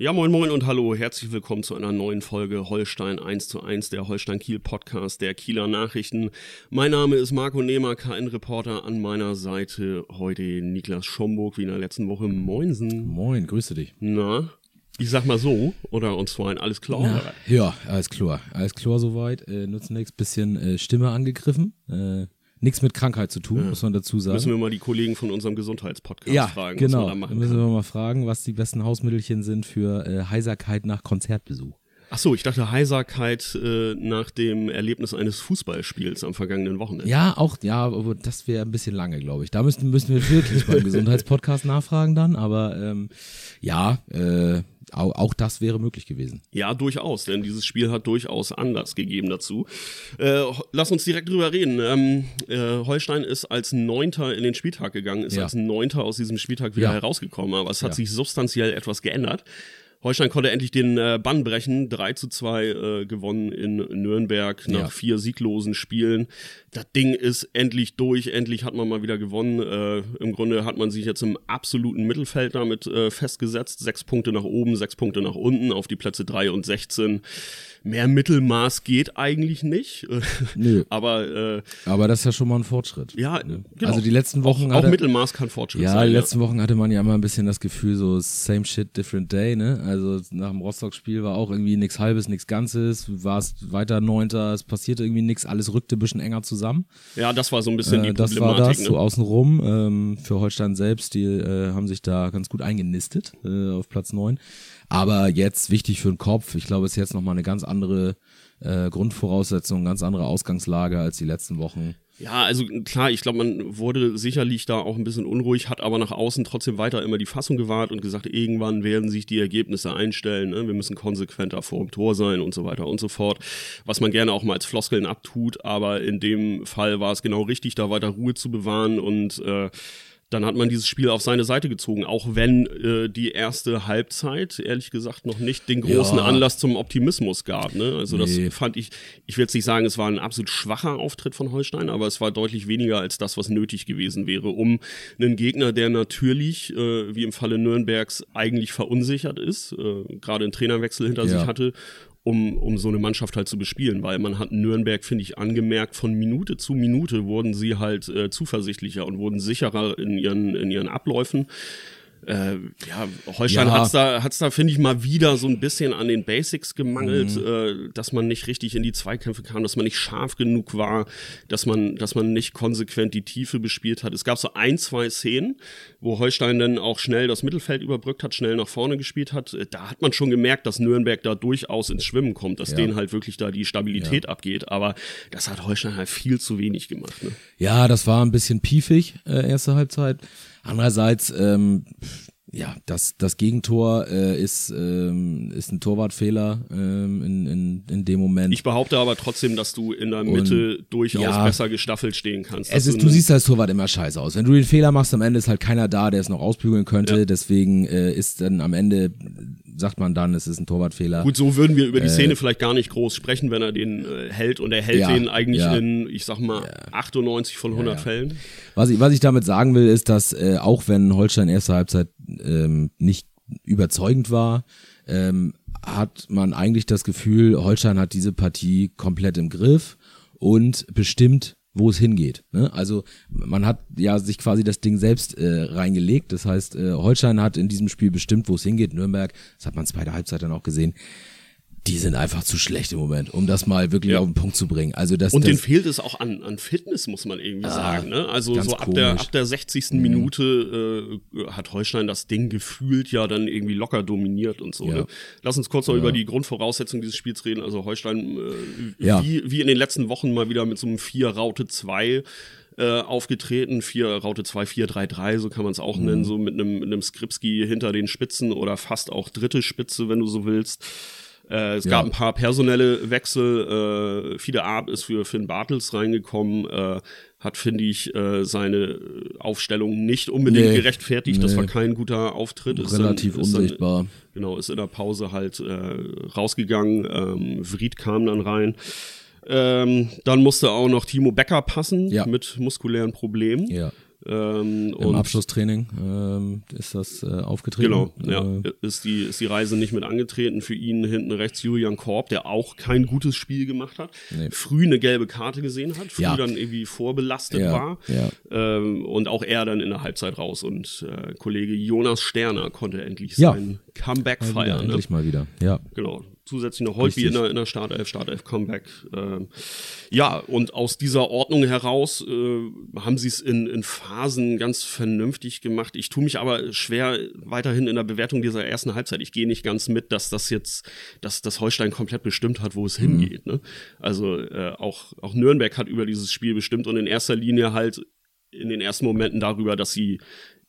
Ja, moin moin und hallo, herzlich willkommen zu einer neuen Folge Holstein 1 zu 1, der Holstein Kiel Podcast der Kieler Nachrichten. Mein Name ist Marco Nehmer, KN-Reporter, an meiner Seite heute Niklas Schomburg, wie in der letzten Woche. Moinsen. Moin, grüße dich. Na, ich sag mal so, oder uns zwei alles klar? Ja, ja, alles klar, alles klar soweit. Äh, nutzen nichts, bisschen äh, Stimme angegriffen. Äh, nichts mit Krankheit zu tun, ja. muss man dazu sagen. Müssen wir mal die Kollegen von unserem Gesundheitspodcast ja, fragen, genau. was wir da machen. Müssen wir mal fragen, was die besten Hausmittelchen sind für äh, Heiserkeit nach Konzertbesuch. Ach so, ich dachte Heiserkeit äh, nach dem Erlebnis eines Fußballspiels am vergangenen Wochenende. Ja, auch, ja, aber das wäre ein bisschen lange, glaube ich. Da müssen, müssen wir wirklich beim Gesundheitspodcast nachfragen dann, aber ähm, ja, äh, auch, auch das wäre möglich gewesen. Ja, durchaus, denn dieses Spiel hat durchaus Anlass gegeben dazu. Äh, lass uns direkt drüber reden. Ähm, äh, Holstein ist als Neunter in den Spieltag gegangen, ist ja. als Neunter aus diesem Spieltag wieder ja. herausgekommen, aber es hat ja. sich substanziell etwas geändert. Holstein konnte endlich den äh, Bann brechen. 3 zu 2 äh, gewonnen in Nürnberg nach ja. vier sieglosen Spielen. Das Ding ist endlich durch. Endlich hat man mal wieder gewonnen. Äh, Im Grunde hat man sich jetzt im absoluten Mittelfeld damit äh, festgesetzt. Sechs Punkte nach oben, sechs Punkte nach unten auf die Plätze 3 und 16 mehr Mittelmaß geht eigentlich nicht. Nö. aber, äh, aber das ist ja schon mal ein Fortschritt. Ja, ne? genau. Also die letzten Wochen. Auch, hatte, auch Mittelmaß kann Fortschritt ja, sein. Ja, die letzten Wochen hatte man ja immer ein bisschen das Gefühl, so same shit, different day, ne? Also nach dem Rostock-Spiel war auch irgendwie nichts Halbes, nichts Ganzes, war es weiter Neunter, es passierte irgendwie nichts, alles rückte ein bisschen enger zusammen. Ja, das war so ein bisschen die äh, das Problematik. Das war das, ne? so außenrum. Ähm, für Holstein selbst, die äh, haben sich da ganz gut eingenistet äh, auf Platz neun. Aber jetzt wichtig für den Kopf, ich glaube, es ist jetzt nochmal eine ganz andere äh, Grundvoraussetzungen, ganz andere Ausgangslage als die letzten Wochen. Ja, also klar, ich glaube, man wurde sicherlich da auch ein bisschen unruhig, hat aber nach außen trotzdem weiter immer die Fassung gewahrt und gesagt, irgendwann werden sich die Ergebnisse einstellen, ne? wir müssen konsequenter vor dem Tor sein und so weiter und so fort, was man gerne auch mal als Floskeln abtut, aber in dem Fall war es genau richtig, da weiter Ruhe zu bewahren und äh, dann hat man dieses Spiel auf seine Seite gezogen, auch wenn äh, die erste Halbzeit, ehrlich gesagt, noch nicht den großen ja. Anlass zum Optimismus gab. Ne? Also nee. das fand ich, ich will jetzt nicht sagen, es war ein absolut schwacher Auftritt von Holstein, aber es war deutlich weniger als das, was nötig gewesen wäre, um einen Gegner, der natürlich, äh, wie im Falle Nürnbergs, eigentlich verunsichert ist, äh, gerade einen Trainerwechsel hinter ja. sich hatte um, um so eine Mannschaft halt zu bespielen, weil man hat Nürnberg, finde ich, angemerkt, von Minute zu Minute wurden sie halt äh, zuversichtlicher und wurden sicherer in ihren, in ihren Abläufen äh, ja, Holstein ja. hat's da, hat's da finde ich mal wieder so ein bisschen an den Basics gemangelt, mhm. äh, dass man nicht richtig in die Zweikämpfe kam, dass man nicht scharf genug war, dass man, dass man nicht konsequent die Tiefe bespielt hat. Es gab so ein, zwei Szenen, wo Holstein dann auch schnell das Mittelfeld überbrückt hat, schnell nach vorne gespielt hat. Äh, da hat man schon gemerkt, dass Nürnberg da durchaus ins Schwimmen kommt, dass ja. denen halt wirklich da die Stabilität ja. abgeht. Aber das hat Holstein halt viel zu wenig gemacht. Ne? Ja, das war ein bisschen piefig, äh, erste Halbzeit. Andererseits, ähm, ja, das, das Gegentor äh, ist, ähm, ist ein Torwartfehler ähm, in, in, in dem Moment. Ich behaupte aber trotzdem, dass du in der Mitte Und, durchaus ja, besser gestaffelt stehen kannst. Es ist, du, du siehst als Torwart immer scheiße aus. Wenn du den Fehler machst, am Ende ist halt keiner da, der es noch ausbügeln könnte. Ja. Deswegen äh, ist dann am Ende sagt man dann, es ist ein Torwartfehler. Gut, so würden wir über die äh, Szene vielleicht gar nicht groß sprechen, wenn er den äh, hält und er hält ja, den eigentlich in, ich sag mal, ja. 98 von 100 Fällen. Was ich, was ich damit sagen will, ist, dass äh, auch wenn Holstein erste Halbzeit ähm, nicht überzeugend war, ähm, hat man eigentlich das Gefühl, Holstein hat diese Partie komplett im Griff und bestimmt wo es hingeht. Ne? Also man hat ja sich quasi das Ding selbst äh, reingelegt. Das heißt, äh, Holstein hat in diesem Spiel bestimmt, wo es hingeht. Nürnberg, das hat man der Halbzeit dann auch gesehen, die sind einfach zu schlecht im Moment, um das mal wirklich ja. auf den Punkt zu bringen. Also das, und denen fehlt es auch an, an Fitness, muss man irgendwie ah, sagen. Ne? Also so ab der, ab der 60. Mhm. Minute äh, hat Holstein das Ding gefühlt ja dann irgendwie locker dominiert und so. Ja. Ne? Lass uns kurz noch ja. über die Grundvoraussetzungen dieses Spiels reden. Also Holstein, äh, wie, wie in den letzten Wochen mal wieder mit so einem 4-Raute 2 äh, aufgetreten, vier Raute 2, 4, 3, 3, so kann man es auch mhm. nennen, so mit einem mit einem Skripski hinter den Spitzen oder fast auch dritte Spitze, wenn du so willst. Äh, es ja. gab ein paar personelle Wechsel. Äh, Fide Art ist für Finn Bartels reingekommen, äh, hat, finde ich, äh, seine Aufstellung nicht unbedingt nee, gerechtfertigt. Nee. Das war kein guter Auftritt. Relativ ist dann, unsichtbar. Dann, genau, ist in der Pause halt äh, rausgegangen. Ähm, Vried kam dann rein. Ähm, dann musste auch noch Timo Becker passen ja. mit muskulären Problemen. Ja. Ähm, Im Abschlusstraining ähm, ist das äh, aufgetreten. Genau, ja. Äh, ist, die, ist die Reise nicht mit angetreten. Für ihn hinten rechts Julian Korb, der auch kein gutes Spiel gemacht hat. Nee. Früh eine gelbe Karte gesehen hat, früh ja. dann irgendwie vorbelastet ja, war. Ja. Ähm, und auch er dann in der Halbzeit raus. Und äh, Kollege Jonas Sterner konnte endlich sein Comeback feiern. Ne? Endlich mal wieder, ja. Genau zusätzlich noch Holtby in der, in der Startelf, Startelf Comeback. Ähm, ja, und aus dieser Ordnung heraus äh, haben sie es in, in Phasen ganz vernünftig gemacht. Ich tue mich aber schwer weiterhin in der Bewertung dieser ersten Halbzeit. Ich gehe nicht ganz mit, dass das jetzt, dass das Holstein komplett bestimmt hat, wo es mhm. hingeht. Ne? Also äh, auch, auch Nürnberg hat über dieses Spiel bestimmt und in erster Linie halt in den ersten Momenten darüber, dass sie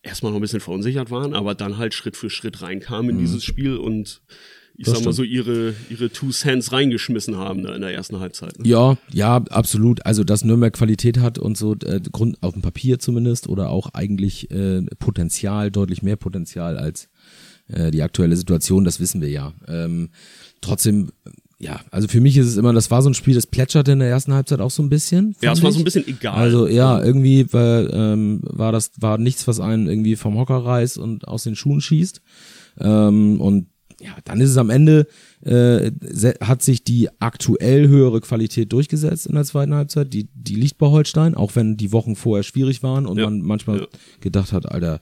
erstmal noch ein bisschen verunsichert waren, aber dann halt Schritt für Schritt reinkamen in mhm. dieses Spiel und ich das sag mal so, ihre, ihre Two Cents reingeschmissen haben da in der ersten Halbzeit. Ne? Ja, ja, absolut. Also, dass Nürnberg Qualität hat und so, äh, Grund auf dem Papier zumindest, oder auch eigentlich äh, Potenzial, deutlich mehr Potenzial als äh, die aktuelle Situation, das wissen wir ja. Ähm, trotzdem, ja, also für mich ist es immer, das war so ein Spiel, das plätscherte in der ersten Halbzeit auch so ein bisschen. Ja, es war so ein bisschen egal. Also ja, irgendwie war, ähm, war das war nichts, was einen irgendwie vom Hocker reißt und aus den Schuhen schießt. Ähm, und ja, dann ist es am Ende, äh, hat sich die aktuell höhere Qualität durchgesetzt in der zweiten Halbzeit. Die, die liegt bei Holstein, auch wenn die Wochen vorher schwierig waren und ja. man manchmal ja. gedacht hat, Alter,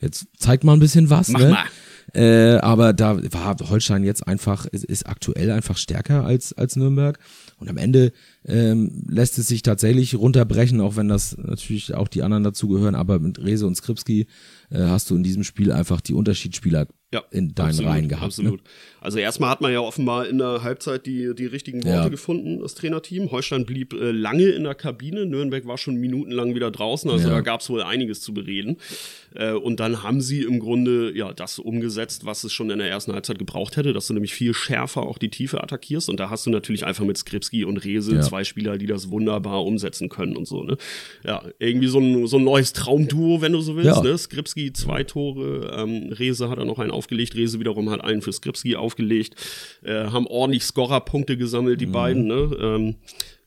jetzt zeigt mal ein bisschen was. Mach ne? mal. Äh, aber da war Holstein jetzt einfach, ist, ist aktuell einfach stärker als, als Nürnberg. Und am Ende ähm, lässt es sich tatsächlich runterbrechen, auch wenn das natürlich auch die anderen dazugehören. Aber mit Rese und Skripski äh, hast du in diesem Spiel einfach die Unterschiedsspieler ja, in deinen absolut, Reihen gehabt. Ne? Absolut. Ne? Also erstmal hat man ja offenbar in der Halbzeit die, die richtigen Worte ja. gefunden, das Trainerteam. Holstein blieb äh, lange in der Kabine, Nürnberg war schon minutenlang wieder draußen, also ja. da gab es wohl einiges zu bereden. Äh, und dann haben sie im Grunde ja das umgesetzt, was es schon in der ersten Halbzeit gebraucht hätte, dass du nämlich viel schärfer auch die Tiefe attackierst. Und da hast du natürlich einfach mit Skripski und Rese ja. zwei Spieler, die das wunderbar umsetzen können und so. Ne? Ja, irgendwie so ein, so ein neues Traumduo, wenn du so willst. Ne? Skripski zwei Tore, ähm, Rese hat er noch einen aufgelegt, Rese wiederum hat einen für Skripski aufgelegt, äh, haben ordentlich Scorer-Punkte gesammelt, die mhm. beiden. Ne? Ähm,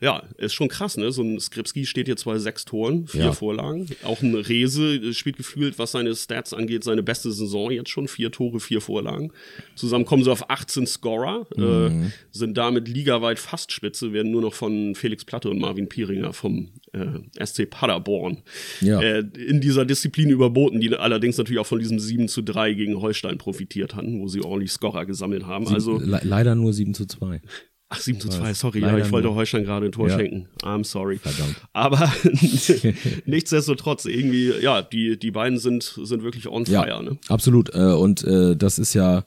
ja, ist schon krass, ne? So ein Skripski steht jetzt bei sechs Toren, vier ja. Vorlagen. Auch ein Rese spielt gefühlt, was seine Stats angeht, seine beste Saison jetzt schon. Vier Tore, vier Vorlagen. Zusammen kommen sie auf 18 Scorer, äh, mhm. äh, sind damit ligaweit fast Spitze, werden nur noch von Felix Platte und Marvin Pieringer vom äh, SC Paderborn ja. äh, in dieser Disziplin überboten, die allerdings natürlich auch von diesem 7 zu 3 gegen Holstein profitiert hatten, wo sie ordentlich Scorer gesammelt haben. Sie, also le leider nur 7 zu 2. Ach, 7 zu 2, sorry, ja, ich wollte Holstein gerade ein Tor ja. schenken. I'm sorry. Verdammt. Aber nichtsdestotrotz, irgendwie, ja, die, die beiden sind, sind wirklich on fire. Ja, ne? Absolut. Äh, und äh, das ist ja,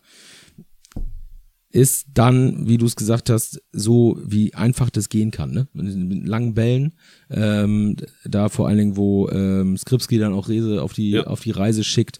ist dann, wie du es gesagt hast, so wie einfach das gehen kann, ne? Mit langen Bällen, ähm, da vor allen Dingen, wo ähm, Skripski dann auch Rese auf die, auf die Reise schickt,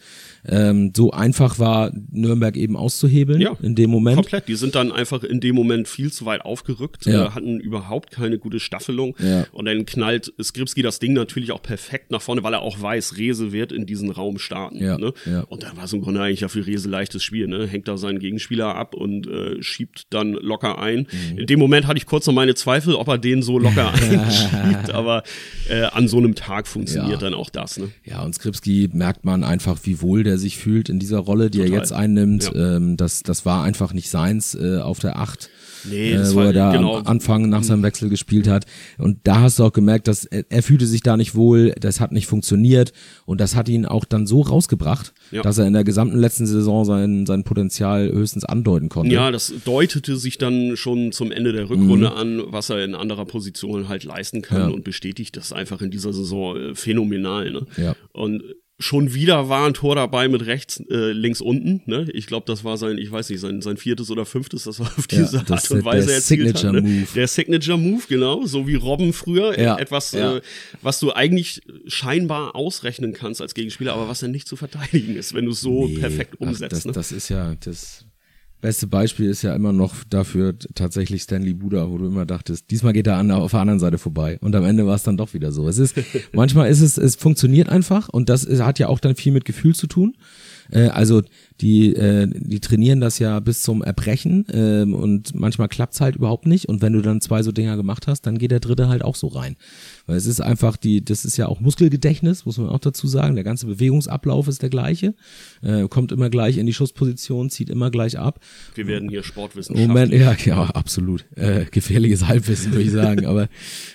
ähm, so einfach war, Nürnberg eben auszuhebeln ja, in dem Moment. Komplett. Die sind dann einfach in dem Moment viel zu weit aufgerückt, ja. äh, hatten überhaupt keine gute Staffelung. Ja. Und dann knallt Skripski das Ding natürlich auch perfekt nach vorne, weil er auch weiß, Rese wird in diesen Raum starten. Ja. Ne? Ja. Und dann war es im Grunde eigentlich ja für Rese leichtes Spiel. Ne? Hängt da seinen Gegenspieler ab und äh, schiebt dann locker ein. Mhm. In dem Moment hatte ich kurz noch meine Zweifel, ob er den so locker einschiebt, aber äh, an so einem Tag funktioniert dann auch das. Ne? Ja, und Skripski merkt man einfach, wie wohl der er sich fühlt in dieser Rolle, die Total. er jetzt einnimmt. Ja. Ähm, das, das war einfach nicht seins äh, auf der Acht. Nee, äh, wo er da genau. am Anfang nach seinem Wechsel gespielt hat. Und da hast du auch gemerkt, dass er, er fühlte sich da nicht wohl, das hat nicht funktioniert und das hat ihn auch dann so rausgebracht, ja. dass er in der gesamten letzten Saison sein, sein Potenzial höchstens andeuten konnte. Ja, das deutete sich dann schon zum Ende der Rückrunde mhm. an, was er in anderer Position halt leisten kann ja. und bestätigt das einfach in dieser Saison äh, phänomenal. Ne? Ja. Und Schon wieder war ein Tor dabei mit rechts, äh, links unten. Ne? Ich glaube, das war sein, ich weiß nicht, sein, sein viertes oder fünftes, das war auf diese ja, Art und Weise der erzielt Signature hat. Ne? Move. Der Signature Move, genau, so wie Robben früher. Ja, Etwas, ja. Äh, was du eigentlich scheinbar ausrechnen kannst als Gegenspieler, aber was dann nicht zu verteidigen ist, wenn du es so Nee, perfekt ach, umsetzt. das, ne? das ist ja das beste Beispiel ist ja immer noch dafür tatsächlich Stanley Buda, wo du immer dachtest, diesmal geht er an, auf der anderen Seite vorbei und am Ende war es dann doch wieder so. Es ist manchmal ist es es funktioniert einfach und das ist, hat ja auch dann viel mit Gefühl zu tun. Äh, also die äh, die trainieren das ja bis zum Erbrechen ähm, und manchmal klappt's halt überhaupt nicht und wenn du dann zwei so Dinger gemacht hast, dann geht der dritte halt auch so rein. Weil es ist einfach die, das ist ja auch Muskelgedächtnis, muss man auch dazu sagen. Der ganze Bewegungsablauf ist der gleiche, äh, kommt immer gleich in die Schussposition, zieht immer gleich ab. Wir werden hier Sportwissenschaftler. Moment, ja, ja, absolut. Äh, gefährliches Halbwissen, würde ich sagen. Aber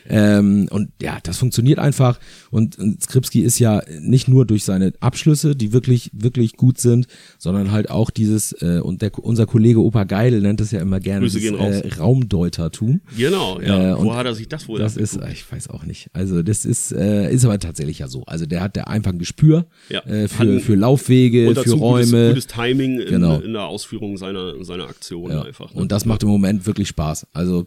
ähm, und ja, das funktioniert einfach. Und, und Skripski ist ja nicht nur durch seine Abschlüsse, die wirklich, wirklich gut sind, sondern halt auch dieses, äh, und der, unser Kollege Opa Geidel nennt es ja immer gerne, Grüße dieses, äh, Raumdeutertum. Genau, ja. Äh, und Wo hat er sich das wohl Das ist, abgeguckt? äh, ich weiß auch nicht. Also das ist, äh, ist aber tatsächlich ja so. Also der hat der einfach ein Gespür Ja. äh, für, für Laufwege, für gutes, Räume. gutes Timing in, Genau. in der Ausführung seiner, seiner Aktion Ja. einfach. ne? Und das macht im Moment wirklich Spaß. Also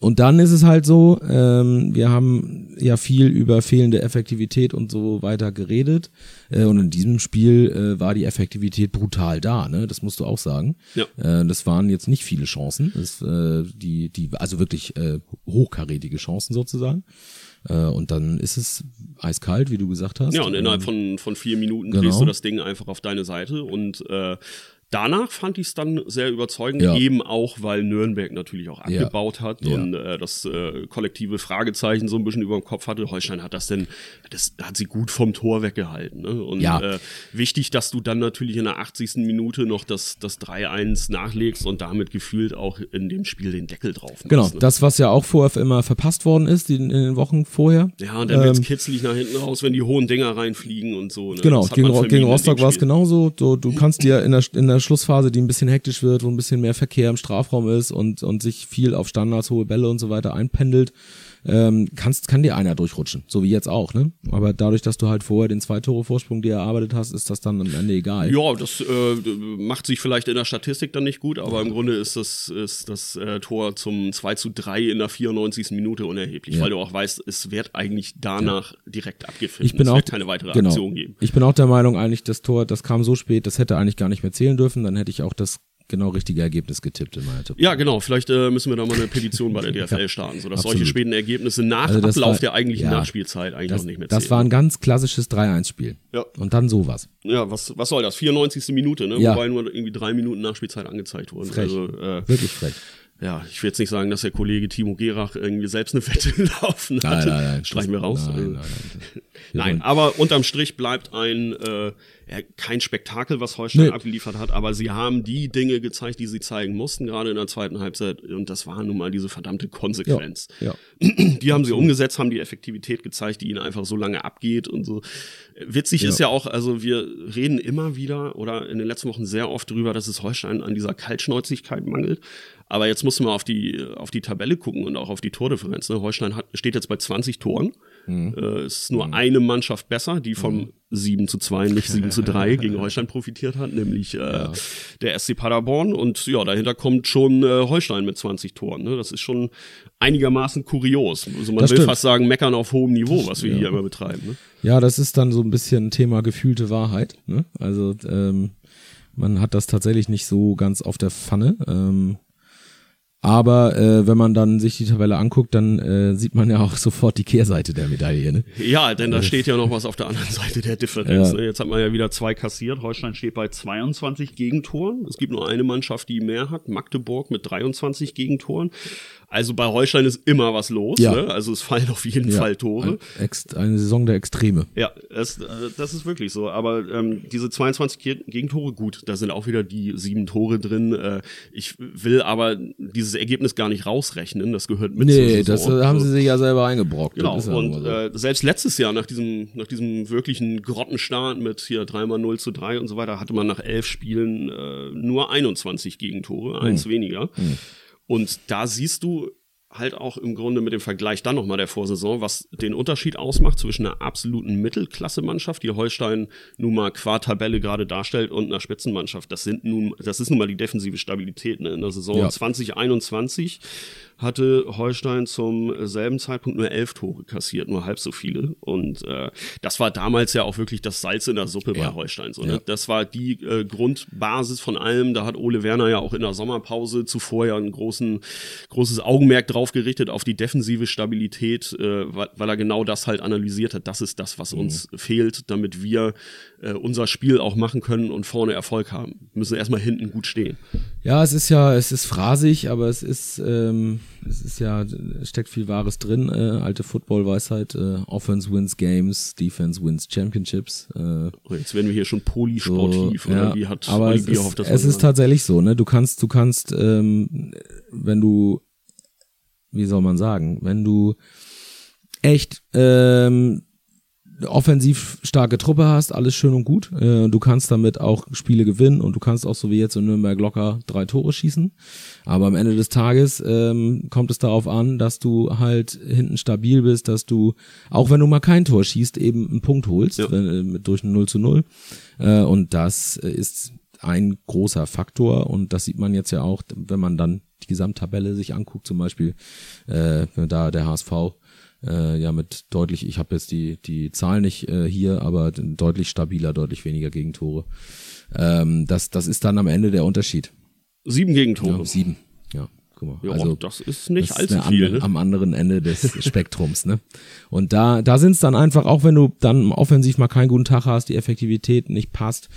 und dann ist es halt so, ähm, wir haben ja viel über fehlende Effektivität und so weiter geredet. Äh, und in diesem Spiel äh, war die Effektivität brutal da, ne? Das musst du auch sagen. Ja. Äh, das waren jetzt nicht viele Chancen. Das, äh, die, die, also wirklich äh, hochkarätige Chancen sozusagen. Äh, und dann ist es eiskalt, wie du gesagt hast. Ja, und innerhalb von, von vier Minuten Genau. drehst du das Ding einfach auf deine Seite und äh, Danach fand ich es dann sehr überzeugend, Ja. eben auch, weil Nürnberg natürlich auch Ja. abgebaut hat Ja. und äh, das äh, kollektive Fragezeichen so ein bisschen über dem Kopf hatte. Holstein hat das denn, das hat sie gut vom Tor weggehalten. Ne? Und Ja. äh, wichtig, dass du dann natürlich in der 80. Minute noch das, das 3-1 nachlegst und damit gefühlt auch in dem Spiel den Deckel drauf machst. Genau, ne? das, was ja auch vorher immer verpasst worden ist, in den Wochen vorher. Ja, und dann wird's Ähm, kitzlig nach hinten raus, wenn die hohen Dinger reinfliegen und so. Ne? Genau, gegen, gegen Rostock war es genauso. Du, du kannst dir in der, in der Schlussphase, die ein bisschen hektisch wird, wo ein bisschen mehr Verkehr im Strafraum ist und, und sich viel auf Standards, hohe Bälle und so weiter einpendelt, ähm, kannst, kann dir einer durchrutschen. So wie jetzt auch, ne? Aber dadurch, dass du halt vorher den zwei Tore Vorsprung dir erarbeitet hast, ist das dann am Ende egal. Ja, das äh, macht sich vielleicht in der Statistik dann nicht gut, aber im Grunde ist das, ist das äh, Tor zum 2 zu 3 in der 94. Minute unerheblich, Ja. weil du auch weißt, es wird eigentlich danach direkt abgepfiffen. Ich bin es auch wird keine weitere genau. Aktion geben. Ich bin auch der Meinung, eigentlich das Tor, das kam so spät, das hätte eigentlich gar nicht mehr zählen dürfen. Dann hätte ich auch das genau richtige Ergebnis getippt in meiner Tipp. Ja, genau. Vielleicht äh, müssen wir da mal eine Petition bei der DFL starten, sodass solche absolut. späten Ergebnisse nach Also das Ablauf war- der eigentlichen ja, Nachspielzeit eigentlich Das, noch nicht mehr das zählen. war ein ganz klassisches 3-1-Spiel. Ja. Und dann sowas. ja, was, was soll das? 94. Minute, ne? Ja. Wobei nur irgendwie drei Minuten Nachspielzeit angezeigt wurden. Frech. Also, äh, Wirklich frech. ja, ich will jetzt nicht sagen, dass der Kollege Timo Gerach irgendwie selbst eine Wette laufen Nein, hatte. nein, nein. Streichen wir raus. Nein, Also, nein, nein. Wir Nein, wollen- aber unterm Strich bleibt ein äh, kein Spektakel, was Holstein Nee. abgeliefert hat, aber sie haben die Dinge gezeigt, die sie zeigen mussten, gerade in der zweiten Halbzeit. Und das war nun mal diese verdammte Konsequenz. Ja. Die haben sie umgesetzt, haben die Effektivität gezeigt, die ihnen einfach so lange abgeht und so. Witzig Ja. ist ja auch, also wir reden immer wieder oder in den letzten Wochen sehr oft drüber, dass es Holstein an dieser Kaltschnäuzigkeit mangelt. Aber jetzt muss man auf die, auf die Tabelle gucken und auch auf die Tordifferenz. Ne? Holstein hat, steht jetzt bei 20 Toren. Mhm. Äh, es ist nur eine Mannschaft besser, die vom 7 zu 2, nicht 7 zu 3 gegen Holstein profitiert hat, nämlich äh, der SC Paderborn. Und ja, dahinter kommt schon äh, Holstein mit 20 Toren. Ne? Das ist schon einigermaßen kurios. Also man Das will stimmt. fast sagen, meckern auf hohem Niveau, was wir hier immer betreiben. Ne? Ja, das ist dann so ein bisschen Thema gefühlte Wahrheit. Ne? Also ähm, man hat das tatsächlich nicht so ganz auf der Pfanne. Ähm, aber äh, wenn man dann sich die Tabelle anguckt, dann äh, sieht man ja auch sofort die Kehrseite der Medaille. Ne? Ja, denn da steht ja noch was auf der anderen Seite der Differenz. Ja. Ne? Jetzt hat man ja wieder zwei kassiert. Holstein steht bei 22 Gegentoren. Es gibt nur eine Mannschaft, die mehr hat. Magdeburg mit 23 Gegentoren. Also bei Holstein ist immer was los. Ja. Ne? Also es fallen auf jeden Ja, Fall Tore. Ein, eine Saison der Extreme. Ja, das, äh, das ist wirklich so. Aber ähm, diese 22 Ge- Gegentore, gut, da sind auch wieder die sieben Tore drin. Äh, ich will aber dieses Ergebnis gar nicht rausrechnen. Das gehört mit Nee, das äh, haben So. sie sich ja selber eingebrockt. Genau, ja und mal so. äh, selbst letztes Jahr nach diesem, nach diesem wirklichen Grottenstart mit hier dreimal 0 zu 3 und so weiter, hatte man nach elf Spielen äh, nur 21 Gegentore, eins Hm. weniger. Und da siehst du, halt auch im Grunde mit dem Vergleich dann nochmal der Vorsaison, was den Unterschied ausmacht zwischen einer absoluten Mittelklasse-Mannschaft, die Holstein nun mal qua Tabelle gerade darstellt, und einer Spitzenmannschaft. Das sind nun, das ist nun mal die defensive Stabilität ne? in der Saison ja. 2021 hatte Holstein zum selben Zeitpunkt nur elf Tore kassiert, nur halb so viele. Und äh, das war damals ja auch wirklich das Salz in der Suppe ja. bei Holstein. So, ne? Ja. Das war die äh, Grundbasis von allem. Da hat Ole Werner ja auch in der Sommerpause zuvor ja ein großen, großes Augenmerk drauf gerichtet, auf die defensive Stabilität, äh, weil, weil er genau das halt analysiert hat. Das ist das, was mhm. uns fehlt, damit wir äh, unser Spiel auch machen können und vorne Erfolg haben. Wir müssen erstmal hinten gut stehen. Ja, es ist ja, es ist phrasig, aber es ist, ähm, es ist ja, steckt viel Wahres drin. Äh, alte Football-Weisheit, äh, Offense wins Games, Defense wins Championships. Äh, oh, Jetzt werden wir hier schon polysportiv, so, oder ja, wie hat aber Oli es ist, es ist tatsächlich so, ne? Du kannst, du kannst, ähm, wenn du, wie soll man sagen, wenn du echt ähm, offensiv starke Truppe hast, alles schön und gut. Äh, du kannst damit auch Spiele gewinnen und du kannst auch so wie jetzt in Nürnberg locker drei Tore schießen. Aber am Ende des Tages ähm, kommt es darauf an, dass du halt hinten stabil bist, dass du, auch wenn du mal kein Tor schießt, eben einen Punkt holst, ja. wenn, äh, durch ein 0 zu 0. Äh, und das ist ein großer Faktor und das sieht man jetzt ja auch, wenn man dann die Gesamttabelle sich anguckt, zum Beispiel äh, da der HSV äh, ja mit deutlich, ich habe jetzt die, die Zahl nicht äh, hier, aber deutlich stabiler, deutlich weniger Gegentore. Ähm, das, das ist dann am Ende der Unterschied. Sieben Gegentore. Ja, sieben, ja. Guck mal. Ja, also, das ist nicht das allzu ist viel. ne? Am anderen Ende des Spektrums, ne? Und da, da sind es dann einfach, auch wenn du dann offensiv mal keinen guten Tag hast, die Effektivität nicht passt,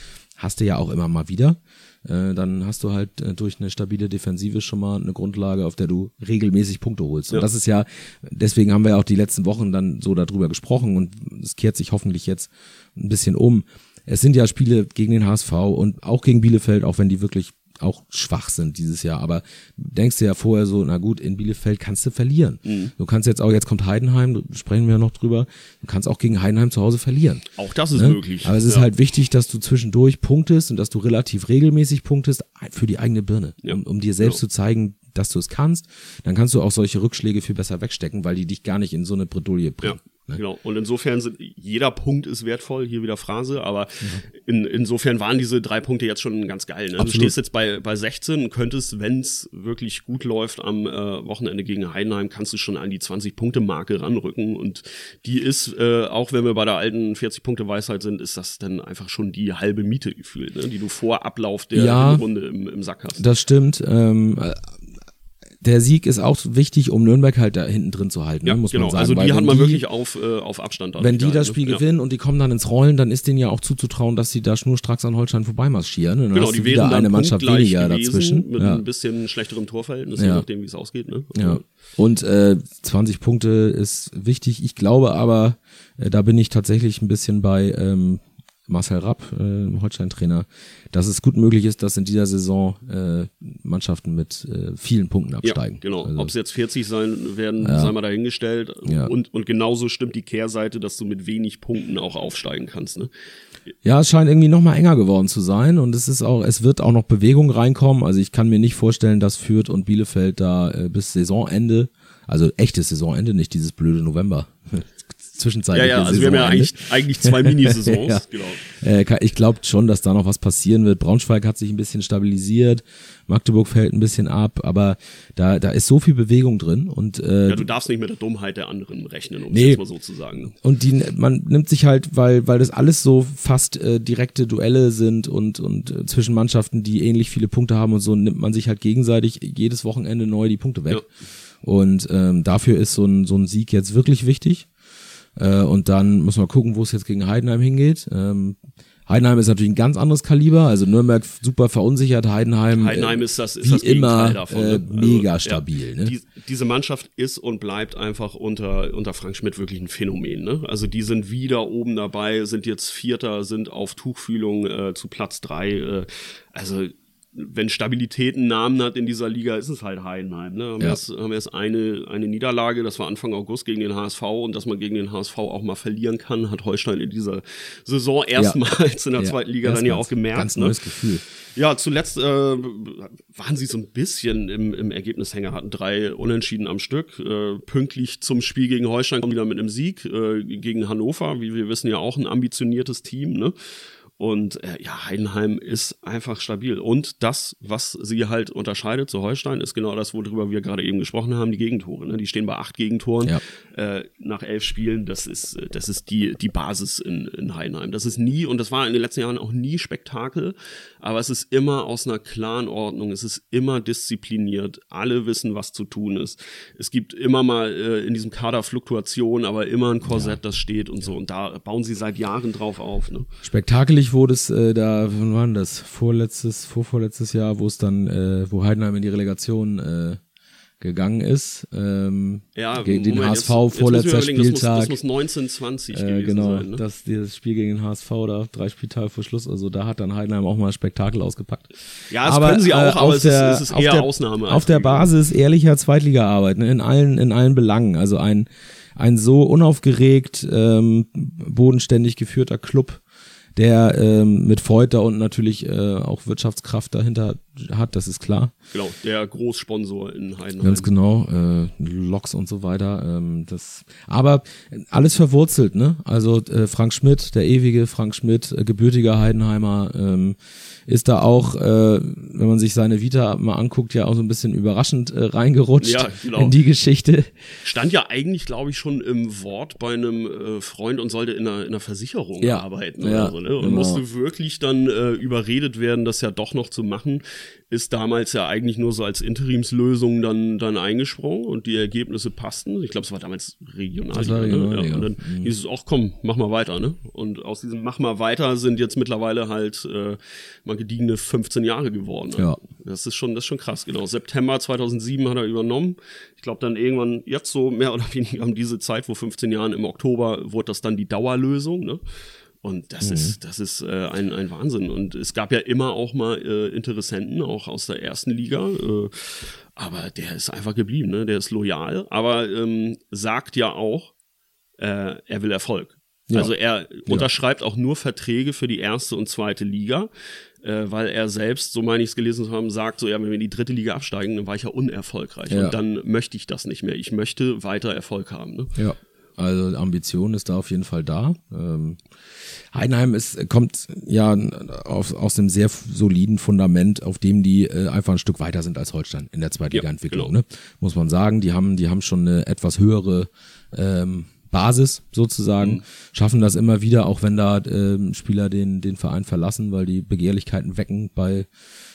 hast du ja auch immer mal wieder. Äh, dann hast du halt äh, durch eine stabile Defensive schon mal eine Grundlage, auf der du regelmäßig Punkte holst. Ja. Und das ist ja, deswegen haben wir ja auch die letzten Wochen dann so darüber gesprochen und es kehrt sich hoffentlich jetzt ein bisschen um. Es sind ja Spiele gegen den HSV und auch gegen Bielefeld, auch wenn die wirklich auch schwach sind dieses Jahr. Aber denkst du ja vorher so, na gut, in Bielefeld kannst du verlieren. Mhm. Du kannst jetzt auch, jetzt kommt Heidenheim, sprechen wir noch drüber, du kannst auch gegen Heidenheim zu Hause verlieren. Auch das ist ne? möglich. Aber es ist ja. halt wichtig, dass du zwischendurch punktest und dass du relativ regelmäßig punktest für die eigene Birne, ja. um, um, dir selbst ja. zu zeigen, dass du es kannst. Dann kannst du auch solche Rückschläge viel besser wegstecken, weil die dich gar nicht in so eine Bredouille bringen. Ne? Genau. Und insofern sind, jeder Punkt ist wertvoll, hier wieder Phrase, aber mhm. in, insofern waren diese drei Punkte jetzt schon ganz geil. Ne? Du stehst jetzt bei, bei 16 und könntest, wenn es wirklich gut läuft am äh, Wochenende gegen Heidenheim, kannst du schon an die 20-Punkte-Marke ranrücken. Und die ist, äh, auch wenn wir bei der alten 40-Punkte-Weisheit sind, ist das dann einfach schon die halbe Miete gefühlt, ne? die du vor Ablauf der ja, Runde im, im Sack hast. Das stimmt. Ähm, der Sieg ist auch wichtig, um Nürnberg halt da hinten drin zu halten, ja, muss genau. man sagen. Also die hat man die, wirklich auf, äh, auf Abstand. Wenn die das Spiel ja. gewinnen und die kommen dann ins Rollen, dann ist denen ja auch zuzutrauen, dass sie da schnurstracks an Holstein vorbeimarschieren. Und dann genau, die wieder eine Mannschaft weniger dazwischen. Mit ja. ein bisschen schlechterem Torverhältnis, je nachdem, wie es ausgeht. Ne? Ja. Und äh, 20 Punkte ist wichtig. Ich glaube aber, äh, da bin ich tatsächlich ein bisschen bei ähm, Marcel Rapp, äh, Holstein-Trainer, dass es gut möglich ist, dass in dieser Saison äh, Mannschaften mit äh, vielen Punkten absteigen. Ja, genau. Also, Ob es jetzt 40 sein werden, ja. sei mal dahingestellt. Ja. Und, und genauso stimmt die Kehrseite, dass du mit wenig Punkten auch aufsteigen kannst. Ne? Ja, es scheint irgendwie noch mal enger geworden zu sein und es ist auch, es wird auch noch Bewegung reinkommen. Also ich kann mir nicht vorstellen, dass Fürth und Bielefeld da äh, bis Saisonende, also echtes Saisonende, nicht dieses blöde November, zwischenzeitliche Ja, ja, also wir haben ja eigentlich, eigentlich zwei Minisaisons. ja. genau. Äh, ich glaube schon, dass da noch was passieren wird. Braunschweig hat sich ein bisschen stabilisiert, Magdeburg fällt ein bisschen ab, aber da, da ist so viel Bewegung drin und äh, ja, du darfst nicht mit der Dummheit der anderen rechnen, um nee. es jetzt mal so zu sagen. Und die, man nimmt sich halt, weil, weil das alles so fast äh, direkte Duelle sind und, und äh, zwischen Mannschaften, die ähnlich viele Punkte haben und so, nimmt man sich halt gegenseitig jedes Wochenende neu die Punkte weg. Ja. Und ähm, dafür ist so ein, so ein Sieg jetzt wirklich wichtig. Äh, und dann muss man gucken, wo es jetzt gegen Heidenheim hingeht. Ähm, Heidenheim ist natürlich ein ganz anderes Kaliber, also Nürnberg super verunsichert, Heidenheim, Heidenheim ist das, ist wie das immer davon, äh, ne? also, mega stabil. Ja, ne? Die, diese Mannschaft ist und bleibt einfach unter, unter Frank Schmidt wirklich ein Phänomen. Ne? Also die sind wieder oben dabei, sind jetzt Vierter, sind auf Tuchfühlung äh, zu Platz drei. Äh, also wenn Stabilität einen Namen hat in dieser Liga, ist es halt Heidenheim. Ne? Haben, Ja. erst, haben erst eine, eine Niederlage, das war Anfang August gegen den HSV und dass man gegen den HSV auch mal verlieren kann, hat Holstein in dieser Saison erstmals in der Ja, zweiten Liga dann ja auch gemerkt. Ganz ne? neues Gefühl. Ja, zuletzt äh, waren sie so ein bisschen im, im Ergebnishänger, hatten drei Unentschieden am Stück. Äh, pünktlich zum Spiel gegen Holstein kommen wieder mit einem Sieg äh, gegen Hannover, wie wir wissen ja auch ein ambitioniertes Team. Ne? Und äh, ja, Heidenheim ist einfach stabil. Und das, was sie halt unterscheidet zu Holstein, ist genau das, worüber wir gerade eben gesprochen haben, die Gegentore. Ne? Die stehen bei acht Gegentoren Ja. äh, nach elf Spielen. Das ist, äh, das ist die, die Basis in, in Heidenheim. Das ist nie, und das war in den letzten Jahren auch nie Spektakel, aber es ist immer aus einer klaren Ordnung. Es ist immer diszipliniert. Alle wissen, was zu tun ist. Es gibt immer mal äh, in diesem Kader Fluktuationen, aber immer ein Korsett, das steht und so. Und da bauen sie seit Jahren drauf auf. Ne? Spektakelig wurde es äh, da, wann war das? Vorletztes, vorvorletztes Jahr, wo es dann, äh, wo Heidenheim in die Relegation äh, gegangen ist. Ähm, Ja, gegen den Moment, HSV, jetzt- jetzt vorletzter das muss- Spieltag. Das muss 1920 äh, gewesen genau, sein. Ne? das dieses Spiel gegen den HSV da, drei Spieltage vor Schluss, also da hat dann Heidenheim auch mal ein Spektakel ausgepackt. Ja, das können sie auch, äh, aber auf es ist- es ist auf eher der, Ausnahme Auf der Regel. Basis ehrlicher Zweitligaarbeit, ne, in allen, in allen Belangen. Also ein, ein so unaufgeregt, ähm, bodenständig geführter Club, der ähm, mit Freud da unten natürlich äh, auch Wirtschaftskraft dahinter hat, das ist klar. Genau, der Großsponsor in Heidenheim. Ganz genau, äh, Loks und so weiter. Ähm, das, aber alles verwurzelt, ne? Also äh, Frank Schmidt, der ewige Frank Schmidt, äh, gebürtiger Heidenheimer, ähm, ist da auch, äh, wenn man sich seine Vita mal anguckt, ja auch so ein bisschen überraschend äh, reingerutscht Ja, genau. in die Geschichte. Stand ja eigentlich, glaube ich, schon im Wort bei einem äh, Freund und sollte in einer, in einer Versicherung Ja, arbeiten ja, oder so, ne? Und genau. musste wirklich dann äh, überredet werden, das ja doch noch zu machen. Ist damals ja eigentlich nur so als Interimslösung dann, dann eingesprungen und die Ergebnisse passten. Ich glaube, es war damals Regionalliga. Das war ne? Regionalliga. Ja, und dann Mhm. hieß es auch, komm, mach mal weiter. Ne? Und aus diesem Mach mal weiter sind jetzt mittlerweile halt äh, mal gediegene 15 Jahre geworden. Ja. Das ist schon, das ist schon krass, genau. September 2007 hat er übernommen. Ich glaube dann irgendwann, jetzt so mehr oder weniger um diese Zeit, vor 15 Jahren, im Oktober, wurde das dann die Dauerlösung, ne? Und das ist, das ist äh, ein, ein Wahnsinn. Und es gab ja immer auch mal äh, Interessenten, auch aus der ersten Liga. Äh, aber der ist einfach geblieben, ne? Der ist loyal, aber ähm, sagt ja auch, äh, er will Erfolg. Ja. Also er unterschreibt auch nur Verträge für die erste und zweite Liga, äh, weil er selbst, so meine ich es gelesen zu haben, sagt so, ja, wenn wir in die dritte Liga absteigen, dann war ich ja unerfolgreich. Ja. Und dann möchte ich das nicht mehr. Ich möchte weiter Erfolg haben. Ne? Ja. Also Ambition ist da auf jeden Fall da. Ähm, Heidenheim ist, kommt ja auf, aus einem sehr soliden Fundament, auf dem die äh, einfach ein Stück weiter sind als Holstein in der Zweitliga-Entwicklung. genau. Ne? Muss man sagen, die haben, die haben schon eine etwas höhere ähm, Basis sozusagen, Mhm. schaffen das immer wieder, auch wenn da ähm, Spieler den, den Verein verlassen, weil die Begehrlichkeiten wecken bei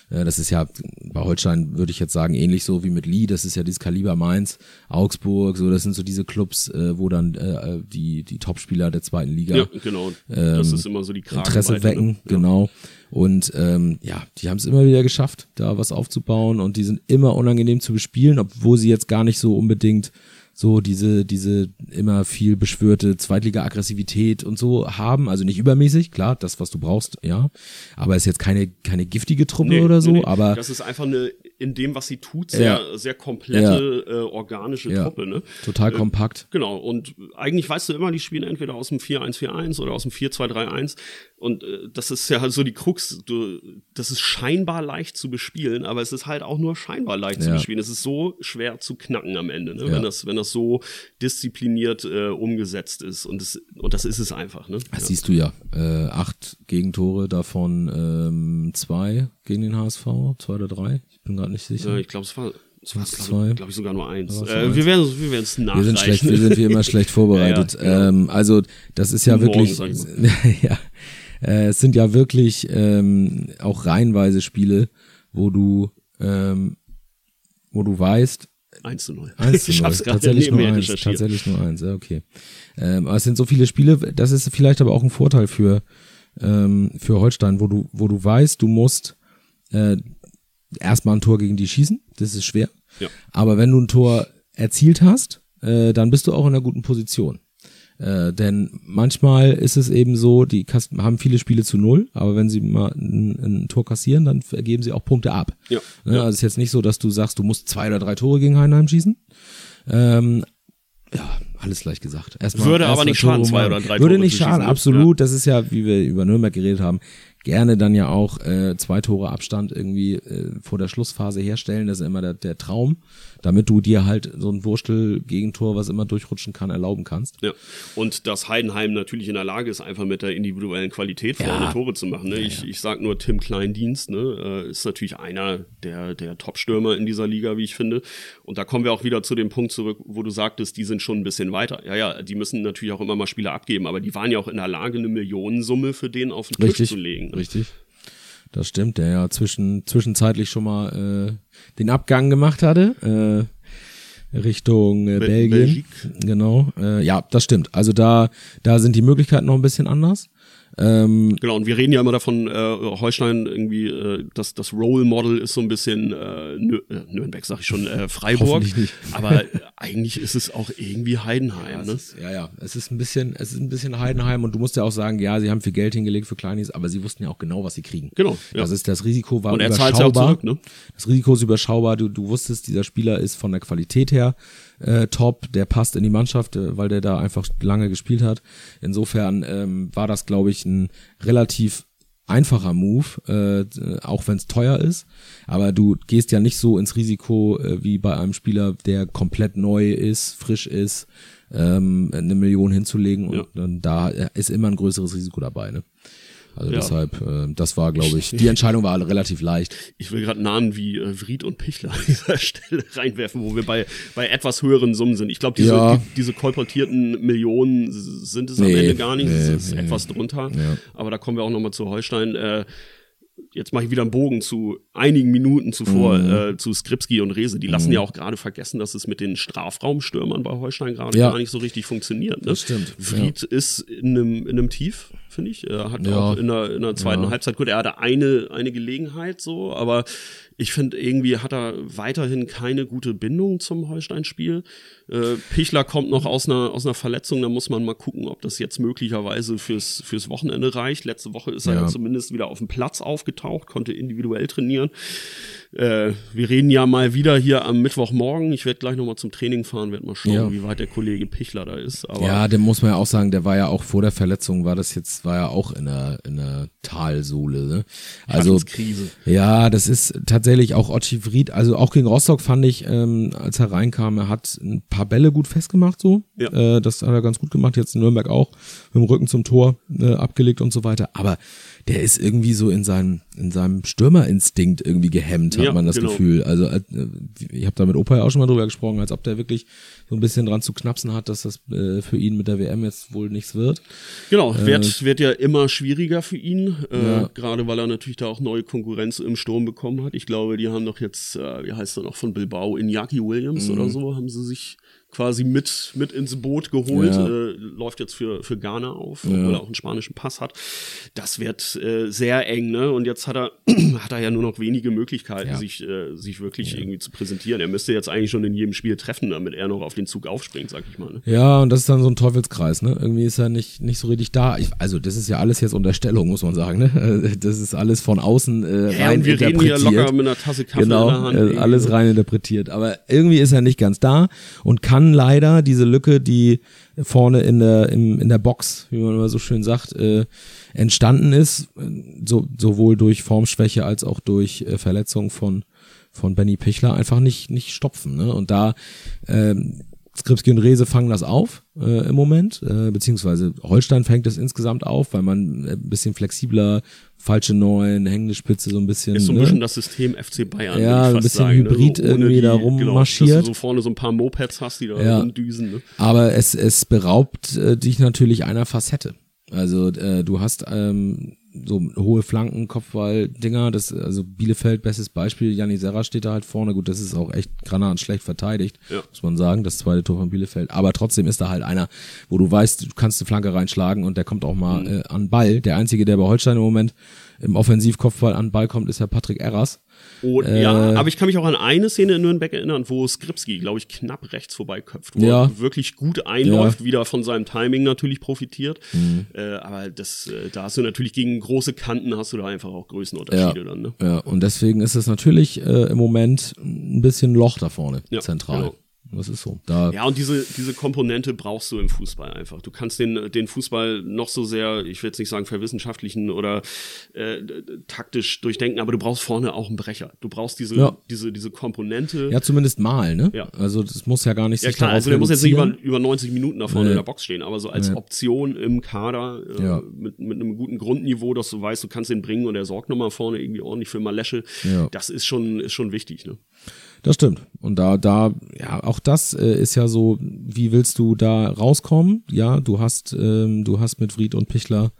äh, das ist ja bei Holstein, würde ich jetzt sagen, ähnlich so wie mit Lee. Das ist ja dieses Kaliber Mainz, Augsburg, so das sind so diese Clubs, äh, wo dann äh, die die Topspieler der zweiten Liga Ja, genau. das ist immer so die. Ähm, Interesse wecken, ne? Genau. Und ähm, ja, die haben es immer wieder geschafft, da was aufzubauen und die sind immer unangenehm zu bespielen, obwohl sie jetzt gar nicht so unbedingt so diese, diese immer viel beschwörte Zweitliga-Aggressivität und so haben. Also nicht übermäßig, klar, das, was du brauchst, ja. Aber ist jetzt keine, keine giftige Truppe Nee, oder so, nee, nee. aber das ist einfach eine in dem, was sie tut, sehr, sehr komplette äh, organische Ja. Truppe. Ne? total kompakt. Genau, und eigentlich weißt du immer, die spielen entweder aus dem 4-1-4-1 oder aus dem 4-2-3-1. Und äh, das ist ja halt so die Krux. Du, das ist scheinbar leicht zu bespielen, aber es ist halt auch nur scheinbar leicht zu Ja. bespielen. Es ist so schwer zu knacken am Ende, ne? Ja. wenn, das, wenn das so diszipliniert äh, umgesetzt ist. Und das, und das ist es einfach. Ne? Das siehst du ja. Äh, acht Gegentore, davon ähm, zwei gegen den HSV, zwei oder drei. Ich bin gerade nicht sicher. Ja, ich glaube, es war, es war glaube glaub ich, sogar nur eins. Äh, wir werden wir werden es Wir nachreichen. sind schlecht, wir sind wie immer schlecht vorbereitet. Ja, ja, ähm, also das ist ja Morgen, wirklich, ich ja, äh, es sind ja wirklich ähm, auch reihenweise Spiele, wo du, ähm, wo du weißt, 1 zu 0. 1 zu ich 0. hab's gerade tatsächlich nur eins, tatsächlich nur eins, ja, okay. Ähm, aber es sind so viele Spiele, das ist vielleicht aber auch ein Vorteil für, ähm, für Holstein, wo du, wo du weißt, du musst äh, erstmal ein Tor gegen die schießen, das ist schwer. Ja. Aber wenn du ein Tor erzielt hast, äh, dann bist du auch in einer guten Position. Äh, denn manchmal ist es eben so, die haben viele Spiele zu null, aber wenn sie mal ein, ein Tor kassieren, dann ergeben sie auch Punkte ab. Ja, ne? Also es ist jetzt nicht so, dass du sagst, du musst zwei oder drei Tore gegen Heidenheim schießen. Ähm, ja, alles gleich gesagt. Erstmal, würde aber nicht schaden, zwei oder drei Würde Tore nicht schaden, ne? absolut. Ja. Das ist ja, wie wir über Nürnberg geredet haben, gerne dann ja auch äh, zwei Tore Abstand irgendwie äh, vor der Schlussphase herstellen. Das ist immer der, der Traum, damit du dir halt so ein Wurstel-Gegentor, was immer durchrutschen kann, erlauben kannst. Ja, und dass Heidenheim natürlich in der Lage ist, einfach mit der individuellen Qualität vorne ja. Tore zu machen. Ne? Ja, ich, ich sag nur Tim Kleindienst, ne? Äh, ist natürlich einer der, der Top-Stürmer in dieser Liga, wie ich finde. Und da kommen wir auch wieder zu dem Punkt zurück, wo du sagtest, die sind schon ein bisschen weiter. Ja, ja, die müssen natürlich auch immer mal Spiele abgeben, aber die waren ja auch in der Lage, eine Millionensumme für den auf den Tisch zu legen. Richtig. Das stimmt, der ja zwischen, zwischenzeitlich schon mal äh, den Abgang gemacht hatte. Äh, Richtung äh, Belgien. Belgik. Genau. Äh, ja, das stimmt. Also da, da sind die Möglichkeiten noch ein bisschen anders. Ähm, genau, und wir reden ja immer davon, äh, Holstein irgendwie, äh, das, das Role Model ist so ein bisschen äh, Nür äh, Nürnberg, sag ich schon, äh, Freiburg. nicht. Aber eigentlich ist es auch irgendwie Heidenheim. Ja, ne? Ist, ja, ja. Es ist ein bisschen, es ist ein bisschen Heidenheim und du musst ja auch sagen, ja, sie haben viel Geld hingelegt für Kleinis, aber sie wussten ja auch genau, was sie kriegen. Genau. Ja. Das ist das Risiko war und er überschaubar. Ja auch zurück, ne? Das Risiko ist überschaubar. Du, du wusstest, dieser Spieler ist von der Qualität her äh, top, der passt in die Mannschaft, äh, weil der da einfach lange gespielt hat. Insofern ähm, war das, glaube ich, ein relativ einfacher Move, äh, auch wenn es teuer ist. Aber du gehst ja nicht so ins Risiko äh, wie bei einem Spieler, der komplett neu ist, frisch ist, ähm, eine Million hinzulegen. Und ja. dann da ist immer ein größeres Risiko dabei. Ne? Also ja. deshalb, äh, das war, glaube ich, die Entscheidung war relativ leicht. Ich will gerade Namen wie äh, Vried und Pichler an dieser Stelle reinwerfen, wo wir bei, bei etwas höheren Summen sind. Ich glaube, diese, ja. die, diese kolportierten Millionen sind es nee, am Ende gar nicht. Nee, es ist nee. etwas drunter. Ja. Aber da kommen wir auch nochmal zu Holstein. Äh, jetzt mache ich wieder einen Bogen zu einigen Minuten zuvor mhm. äh, zu Skripski und Rese. Die lassen mhm. ja auch gerade vergessen, dass es mit den Strafraumstürmern bei Holstein gerade ja. gar nicht so richtig funktioniert. Ne? Das stimmt. Fried ja. ist in einem, in einem Tief finde ich. Er hat ja. auch in der, in der zweiten. Halbzeit, gut, er hatte eine, eine Gelegenheit so, aber ich finde, irgendwie hat er weiterhin keine gute Bindung zum Holstein-Spiel. Äh, Pichler kommt noch aus einer, aus einer Verletzung, da muss man mal gucken, ob das jetzt möglicherweise fürs, fürs Wochenende reicht. Letzte Woche ist er ja. zumindest wieder auf dem Platz aufgetaucht, konnte individuell trainieren. Äh, wir reden ja mal wieder hier am Mittwochmorgen. Ich werde gleich nochmal zum Training fahren, werde mal schauen, ja. wie weit der Kollege Pichler da ist. Aber ja, dem muss man ja auch sagen, der war ja auch vor der Verletzung, war das jetzt, war ja auch in der, in der Talsohle. Ne? Also, Krise. ja, das ist tatsächlich auch Ochi Fried, also auch gegen Rostock fand ich, ähm, als er reinkam, er hat ein paar Bälle gut festgemacht, so. Ja. Äh, das hat er ganz gut gemacht, jetzt in Nürnberg auch, mit dem Rücken zum Tor äh, abgelegt und so weiter. Aber der ist irgendwie so in seinem, in seinem Stürmerinstinkt irgendwie gehemmt, hat ja, man das genau. Gefühl. Also äh, ich habe da mit Opa ja auch schon mal drüber gesprochen, als ob der wirklich so ein bisschen dran zu knapsen hat, dass das äh, für ihn mit der WM jetzt wohl nichts wird. Genau, äh, wird, wird ja immer schwieriger für ihn, äh, ja. gerade weil er natürlich da auch neue Konkurrenz im Sturm bekommen hat. Ich glaube, die haben doch jetzt, äh, wie heißt er noch, von Bilbao, Iñaki Williams mhm. oder so, haben sie sich quasi mit, mit ins Boot geholt, ja. äh, läuft jetzt für, für Ghana auf, ja. er auch einen spanischen Pass hat. Das wird äh, sehr eng, ne? Und jetzt hat er, hat er ja nur noch wenige Möglichkeiten, ja. sich, äh, sich wirklich irgendwie zu präsentieren. Er müsste jetzt eigentlich schon in jedem Spiel treffen, damit er noch auf den Zug aufspringt, sag ich mal. Ne? Ja, und das ist dann so ein Teufelskreis, ne? Irgendwie ist er nicht, nicht so richtig da. Ich, also, das ist ja alles jetzt Unterstellung, muss man sagen, ne? Das ist alles von außen äh, rein wir interpretiert. reden hier locker mit einer Tasse Kaffee genau, in der Hand. Äh, alles rein interpretiert. Aber irgendwie ist er nicht ganz da und kann leider diese Lücke, die vorne in der, im, in der Box, wie man immer so schön sagt, äh, entstanden ist, so, sowohl durch Formschwäche als auch durch äh, Verletzung von, von Benny Pichler einfach nicht, nicht stopfen. Ne? Und da ähm, Skripski und Rese fangen das auf äh, im Moment, äh, beziehungsweise Holstein fängt das insgesamt auf, weil man ein bisschen flexibler, falsche Neun, hängende Spitze so ein bisschen. Ist so ein ne? bisschen das System FC Bayern. Ja, ein bisschen sagen, Hybrid ne? so irgendwie die, da rummarschiert. Genau, dass du so vorne so ein paar Mopeds hast, die da ja. rumdüsen. Ne? Aber es, es beraubt äh, dich natürlich einer Facette. Also äh, du hast ähm, so hohe Flanken, Kopfball, Dinger, das, also Bielefeld, bestes Beispiel, Janni Serra steht da halt vorne, gut, das ist auch echt granatenschlecht verteidigt, ja. muss man sagen, das zweite Tor von Bielefeld, aber trotzdem ist da halt einer, wo du weißt, du kannst eine Flanke reinschlagen und der kommt auch mal mhm. äh, an Ball, der einzige, der bei Holstein im Moment im Offensivkopfball an Ball kommt, ist ja Patrick Erras, Oh, äh, ja, aber ich kann mich auch an eine Szene in Nürnberg erinnern, wo Skripski, glaube ich, knapp rechts vorbeiköpft, wo Ja. er wirklich gut einläuft, Ja. wieder von seinem Timing natürlich profitiert. Mhm. Äh, aber das, äh, da hast du natürlich gegen große Kanten hast du da einfach auch Größenunterschiede dann. Ne? Ja, und deswegen ist es natürlich äh, im Moment ein bisschen Loch da vorne, Ja, zentral. genau. Das ist so. Da, Ja, und diese, diese Komponente brauchst du im Fußball einfach. Du kannst den, den Fußball noch so sehr, ich will jetzt nicht sagen verwissenschaftlichen oder äh, taktisch durchdenken, aber du brauchst vorne auch einen Brecher. Du brauchst diese, Ja. diese, diese Komponente. ja, zumindest mal, ne? Ja. Also das muss ja gar nicht Ja sich klar, also der muss jetzt nicht über, über 90 Minuten da vorne Nee. in der Box stehen, aber so als Nee. Option im Kader äh, Ja. mit, mit einem guten Grundniveau, dass du weißt, du kannst den bringen und er sorgt nochmal vorne irgendwie ordentlich für Malesche. Ja. Das ist schon, ist schon wichtig. Ne? Das stimmt. Und da, da, ja, auch das äh, ist ja so, wie willst du da rauskommen? Ja, du hast, ähm, du hast mit Fried und Pichler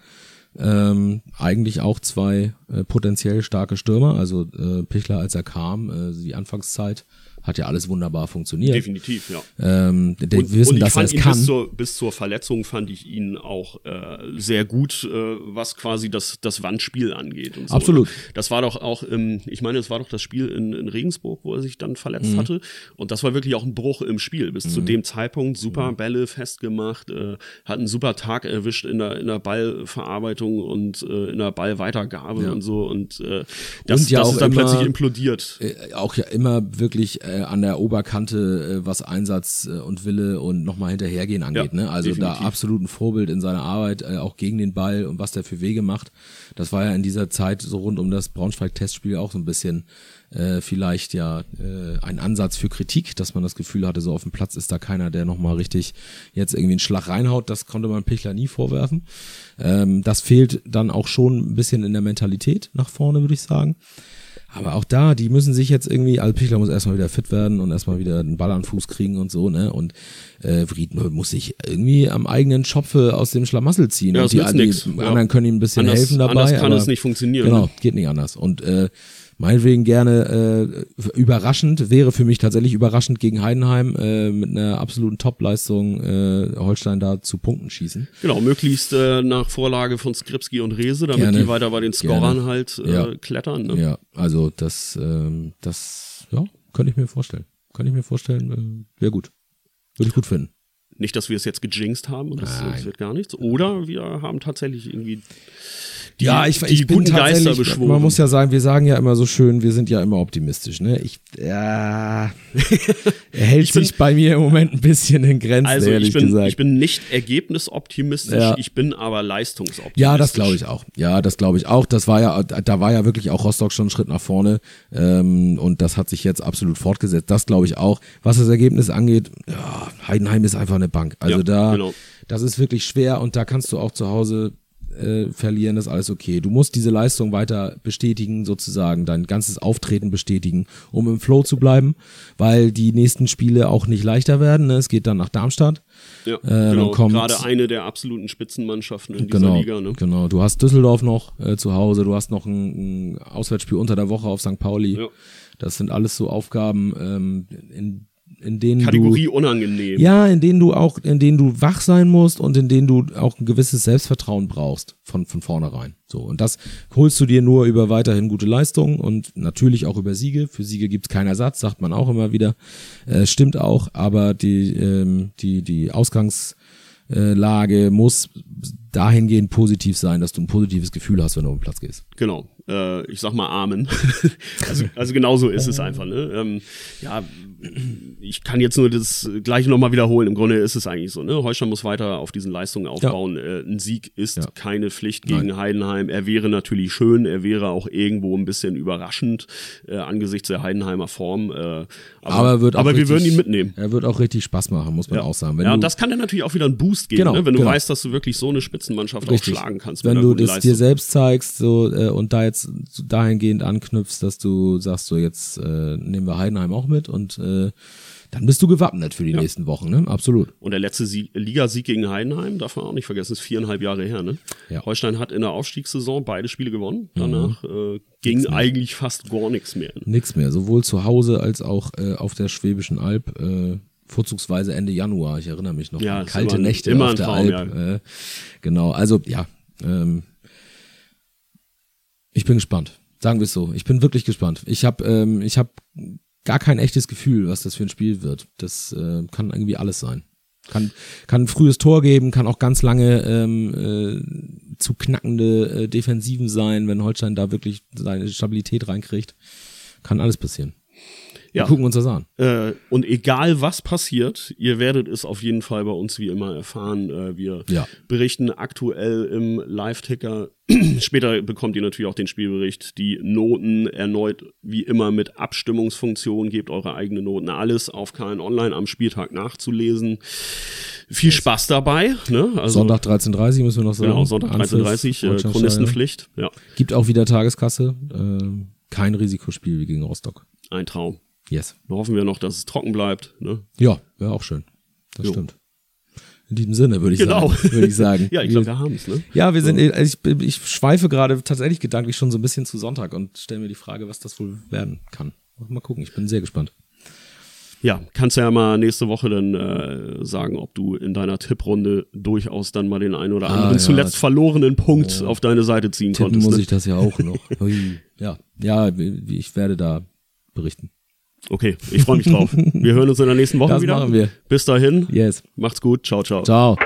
ähm, eigentlich auch zwei äh, potenziell starke Stürmer. Also äh, Pichler, als er kam, äh, die Anfangszeit, hat ja alles wunderbar funktioniert. Definitiv, ja. Ähm, Und, wissen, und ich dass er fand es ihn kann. bis zur, bis zur Verletzung fand ich ihn auch äh, sehr gut, äh, was quasi das, das Wandspiel angeht. So. Absolut. Das war doch auch, ähm, ich meine, es war doch das Spiel in, in Regensburg, wo er sich dann verletzt Mhm. hatte. Und das war wirklich auch ein Bruch im Spiel. Bis zu dem Zeitpunkt super Bälle festgemacht, äh, hat einen super Tag erwischt in der, in der Ballverarbeitung und äh, in der Ballweitergabe und so. Und äh, das, Und ja das auch ist dann immer- plötzlich implodiert. äh, auch ja immer wirklich äh, an der Oberkante, äh, was Einsatz äh, und Wille und nochmal hinterhergehen angeht. Ja, ne? Also definitiv. da absolut ein Vorbild in seiner Arbeit, äh, auch gegen den Ball und was der für Wege macht. Das war ja in dieser Zeit so rund um das Braunschweig-Testspiel auch so ein bisschen äh, vielleicht ja äh, ein Ansatz für Kritik, dass man das Gefühl hatte, so auf dem Platz ist da keiner, der nochmal richtig jetzt irgendwie einen Schlag reinhaut. Das konnte man Pichler nie vorwerfen. Ähm, das fehlt dann auch schon ein bisschen in der Mentalität nach vorne, würde ich sagen. Aber auch da, die müssen sich jetzt irgendwie, also Pichler muss erstmal wieder fit werden und erstmal wieder einen Ball an den Fuß kriegen und so, ne? Und äh, Fried muss sich irgendwie am eigenen Schopfe aus dem Schlamassel ziehen. Ja, und das die, die anderen Ja. können ihm ein bisschen Anders- helfen dabei. anders kann es nicht funktionieren, Genau, geht nicht anders. Und äh, meinetwegen gerne äh, überraschend, wäre für mich tatsächlich überraschend gegen Heidenheim äh, mit einer absoluten Top-Leistung äh, Holstein da zu Punkten schießen. Genau, möglichst äh, nach Vorlage von Skripski und Rese, damit Gerne. die weiter bei den Scorern Gerne. halt äh, Ja. klettern. Ne? Ja, also das, ähm, das, ja, könnte ich mir vorstellen. Könnte ich mir vorstellen, äh, wäre gut. Würde ich gut finden. Nicht, dass wir es jetzt gejinxt haben und das, das wird gar nichts. Oder wir haben tatsächlich irgendwie die, ja, ich, die ich bin guten Geister tatsächlich, beschworen. man muss ja sagen, wir sagen ja immer so schön, wir sind ja immer optimistisch, ne? Ich, ja, er hält bin- sich bei mir im Moment ein bisschen in Grenzen, also ehrlich ich bin, gesagt. ich bin nicht ergebnisoptimistisch, Ja. ich bin aber leistungsoptimistisch. Ja, das glaube ich auch. Ja, das glaube ich auch. Das war ja, da war ja wirklich auch Rostock schon einen Schritt nach vorne ähm, und das hat sich jetzt absolut fortgesetzt. Das glaube ich auch. Was das Ergebnis angeht, ja, Heidenheim ist einfach eine Bank. Also Ja, da, genau. das ist wirklich schwer und da kannst du auch zu Hause äh, verlieren, ist alles okay. Du musst diese Leistung weiter bestätigen, sozusagen, dein ganzes Auftreten bestätigen, um im Flow zu bleiben, weil die nächsten Spiele auch nicht leichter werden. Ne? Es geht dann nach Darmstadt. Ja, dann genau. kommt- Gerade eine der absoluten Spitzenmannschaften in dieser Genau, Liga. Ne? genau. Du hast Düsseldorf noch äh, zu Hause, du hast noch ein, ein Auswärtsspiel unter der Woche auf St. Pauli. Ja. Das sind alles so Aufgaben, ähm, in, in denen Kategorie du unangenehm. ja, in denen du auch, in denen du wach sein musst und in denen du auch ein gewisses Selbstvertrauen brauchst von von vornherein. So und das holst du dir nur über weiterhin gute Leistungen und natürlich auch über Siege. Für Siege gibt's keinen Ersatz, sagt man auch immer wieder. Äh, stimmt auch, aber die ähm, die die Ausgangs äh, Lage muss dahingehend positiv sein, dass du ein positives Gefühl hast, wenn du auf den Platz gehst. Genau. Äh, ich sag mal Amen. also, also genau so ist es einfach. Ne? Ähm, ja, ich kann jetzt nur das gleiche nochmal wiederholen. Im Grunde ist es eigentlich so. Ne? Holstein muss weiter auf diesen Leistungen aufbauen. Äh, ein Sieg ist Ja. keine Pflicht gegen Heidenheim. Er wäre natürlich schön. Er wäre auch irgendwo ein bisschen überraschend äh, angesichts der Heidenheimer Form. Äh, aber Aber, aber wir richtig, würden ihn mitnehmen. Er wird auch richtig Spaß machen, muss man auch sagen. Wenn ja, und das kann dann natürlich auch wieder einen Boost geben, Genau, ne? wenn du genau. weißt, dass du wirklich so eine Spitzenmannschaft Richtig. auch schlagen kannst. Wenn du das Leistung. dir selbst zeigst so, äh, und da jetzt dahingehend anknüpfst, dass du sagst, so jetzt äh, nehmen wir Heidenheim auch mit und äh, dann bist du gewappnet für die nächsten Wochen, ne? Absolut. Und der letzte Sieg, Ligasieg gegen Heidenheim, darf man auch nicht vergessen, ist viereinhalb Jahre her. Ne? Ja. Holstein hat in der Aufstiegssaison beide Spiele gewonnen. Danach äh, ging eigentlich fast gar nichts mehr. Nix mehr, sowohl zu Hause als auch äh, auf der Schwäbischen Alb. Äh, vorzugsweise Ende Januar, ich erinnere mich noch Ja, an kalte immer Nächte immer auf der Traum, Alb. Äh, genau, also ja, ähm, ich bin gespannt. Sagen wir es so. Ich bin wirklich gespannt. Ich habe ähm, ich hab gar kein echtes Gefühl, was das für ein Spiel wird. Das äh, kann irgendwie alles sein. Kann, kann ein frühes Tor geben, kann auch ganz lange ähm, äh, zu knackende äh, Defensiven sein, wenn Holstein da wirklich seine Stabilität reinkriegt. Kann alles passieren. Wir Ja. gucken uns das an. Äh, und egal was passiert, ihr werdet es auf jeden Fall bei uns wie immer erfahren. Äh, wir Ja. berichten aktuell im Live-Ticker. Später bekommt ihr natürlich auch den Spielbericht, die Noten erneut wie immer mit Abstimmungsfunktion. Gebt eure eigenen Noten, alles auf KN Online am Spieltag nachzulesen. Viel Spaß dabei. Ne? Also, Sonntag 13.30 müssen wir noch sagen. Genau, Sonntag Anpfiff, 13.30 äh, Chronistenpflicht. Ja. Gibt auch wieder Tageskasse. Ähm, kein Risikospiel wie gegen Rostock. ein Traum. Yes. Dann hoffen wir noch, dass es trocken bleibt. Ne? Ja, wäre auch schön. Das Jo. stimmt. In diesem Sinne würde ich Genau. sagen. Würde ich sagen. Ja, ich glaube, wir haben es. Ne? Ja, wir sind, ich, ich schweife gerade tatsächlich gedanklich schon so ein bisschen zu Sonntag und stelle mir die Frage, was das wohl werden kann. Mal gucken, ich bin sehr gespannt. Ja, kannst ja mal nächste Woche dann äh, sagen, ob du in deiner Tipprunde durchaus dann mal den einen oder anderen Ah, ja. zuletzt verlorenen Punkt auf deine Seite ziehen Tippen konntest. muss Ne? ich das ja auch noch. Ja, ja, ich werde da berichten. Okay, ich freue mich drauf. Wir hören uns in der nächsten Woche Das wieder. machen wir. Bis dahin, Yes. macht's gut. Ciao, ciao. Ciao.